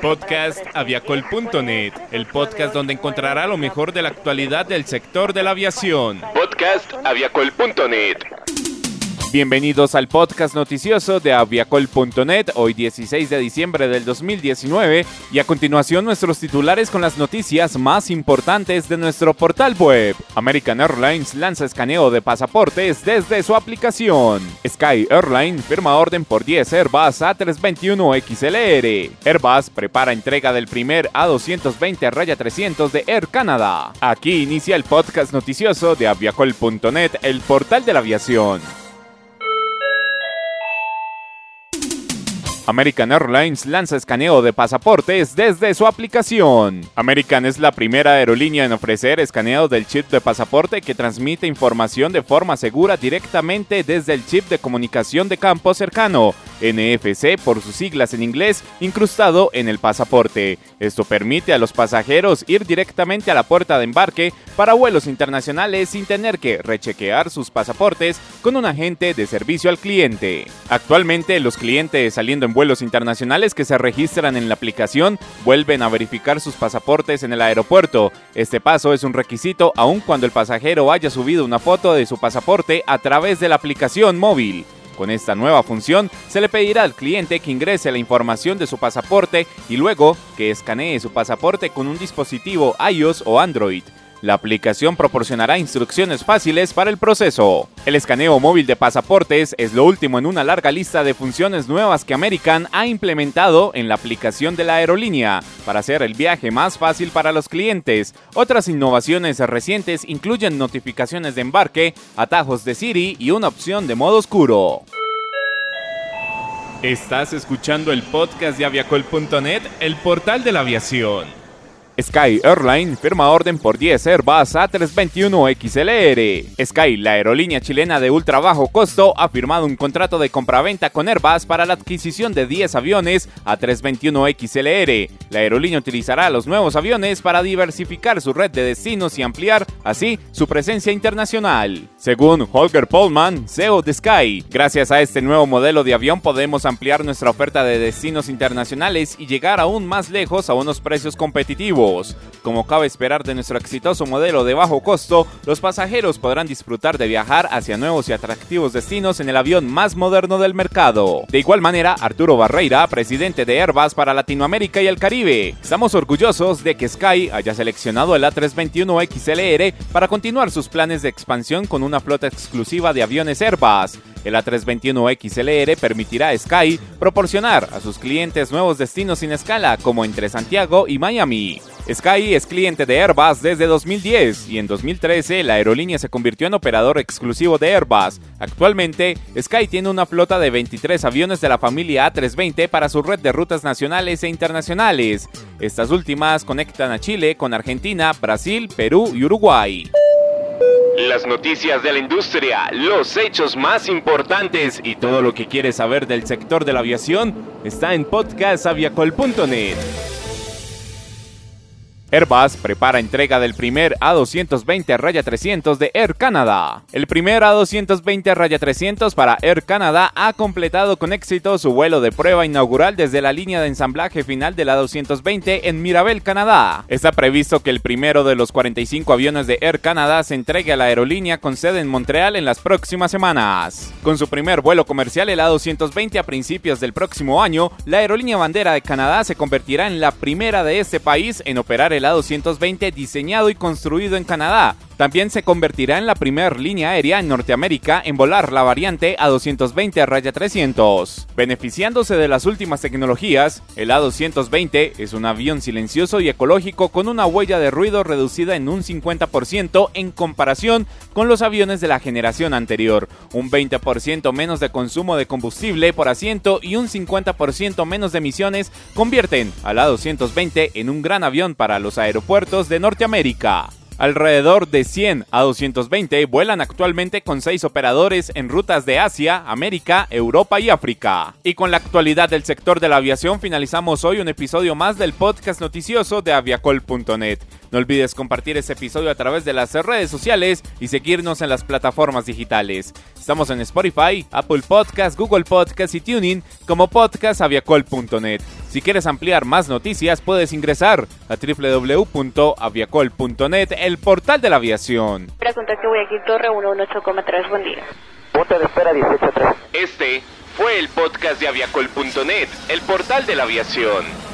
Podcast aviacol.net, el podcast donde encontrará lo mejor de la actualidad del sector de la aviación. Podcast aviacol.net. Bienvenidos al podcast noticioso de aviacol.net, hoy 16 de diciembre del 2019, y a continuación nuestros titulares con las noticias más importantes de nuestro portal web. American Airlines lanza escaneo de pasaportes desde su aplicación. Sky Airline firma orden por 10 Airbus A321 XLR. Airbus prepara entrega del primer A220 Raya 300 de Air Canada. Aquí inicia el podcast noticioso de aviacol.net, el portal de la aviación. American Airlines lanza escaneo de pasaportes desde su aplicación. American es la primera aerolínea en ofrecer escaneo del chip de pasaporte que transmite información de forma segura directamente desde el chip de comunicación de campo cercano NFC por sus siglas en inglés, incrustado en el pasaporte. Esto permite a los pasajeros ir directamente a la puerta de embarque para vuelos internacionales sin tener que rechequear sus pasaportes con un agente de servicio al cliente. Actualmente los clientes saliendo en vuelos internacionales que se registran en la aplicación vuelven a verificar sus pasaportes en el aeropuerto. Este paso es un requisito aun cuando el pasajero haya subido una foto de su pasaporte a través de la aplicación móvil. Con esta nueva función, se le pedirá al cliente que ingrese la información de su pasaporte y luego que escanee su pasaporte con un dispositivo iOS o Android. La aplicación proporcionará instrucciones fáciles para el proceso. El escaneo móvil de pasaportes es lo último en una larga lista de funciones nuevas que American ha implementado en la aplicación de la aerolínea para hacer el viaje más fácil para los clientes. Otras innovaciones recientes incluyen notificaciones de embarque, atajos de Siri y una opción de modo oscuro. Estás escuchando el podcast de aviacol.net, el portal de la aviación. Sky Airline firma orden por 10 Airbus A321 XLR. Sky, la aerolínea chilena de ultra bajo costo, ha firmado un contrato de compraventa con Airbus para la adquisición de 10 aviones A321 XLR. La aerolínea utilizará los nuevos aviones para diversificar su red de destinos y ampliar, así, su presencia internacional. Según Holger Polman, CEO de Sky, gracias a este nuevo modelo de avión podemos ampliar nuestra oferta de destinos internacionales y llegar aún más lejos a unos precios competitivos. Como cabe esperar de nuestro exitoso modelo de bajo costo, los pasajeros podrán disfrutar de viajar hacia nuevos y atractivos destinos en el avión más moderno del mercado. De igual manera, Arturo Barreira, presidente de Airbus para Latinoamérica y el Caribe, estamos orgullosos de que Sky haya seleccionado el A321 XLR para continuar sus planes de expansión con una flota exclusiva de aviones Airbus. El A321 XLR permitirá a Sky proporcionar a sus clientes nuevos destinos sin escala como entre Santiago y Miami. Sky es cliente de Airbus desde 2010 y en 2013 la aerolínea se convirtió en operador exclusivo de Airbus. Actualmente, Sky tiene una flota de 23 aviones de la familia A320 para su red de rutas nacionales e internacionales. Estas últimas conectan a Chile con Argentina, Brasil, Perú y Uruguay. Las noticias de la industria, los hechos más importantes y todo lo que quieres saber del sector de la aviación está en podcastaviacol.net. Airbus prepara entrega del primer A220 Raya 300 de Air Canada. El primer A220 Raya 300 para Air Canada ha completado con éxito su vuelo de prueba inaugural desde la línea de ensamblaje final del A220 en Mirabel, Canadá. Está previsto que el primero de los 45 aviones de Air Canada se entregue a la aerolínea con sede en Montreal en las próximas semanas. Con su primer vuelo comercial, el A220 a principios del próximo año, la aerolínea bandera de Canadá se convertirá en la primera de este país en operar el el A220 diseñado y construido en Canadá. También se convertirá en la primera línea aérea en Norteamérica en volar la variante A220 Raya 300. Beneficiándose de las últimas tecnologías, el A220 es un avión silencioso y ecológico con una huella de ruido reducida en un 50% en comparación con los aviones de la generación anterior, un 20% menos de consumo de combustible por asiento y un 50% menos de emisiones convierten al A220 en un gran avión para los aeropuertos de Norteamérica. Alrededor de 100 a 220 vuelan actualmente con 6 operadores en rutas de Asia, América, Europa y África. Y con la actualidad del sector de la aviación finalizamos hoy un episodio más del podcast noticioso de aviacol.net. No olvides compartir este episodio a través de las redes sociales y seguirnos en las plataformas digitales. Estamos en Spotify, Apple Podcast, Google Podcast y Tuning como podcastaviacol.net. Si quieres ampliar más noticias, puedes ingresar a www.aviacol.net, el portal de la aviación. Pregunta que voy aquí Torre 118,3, buen día. Punto de espera 183. Este fue el podcast de aviacol.net, el portal de la aviación.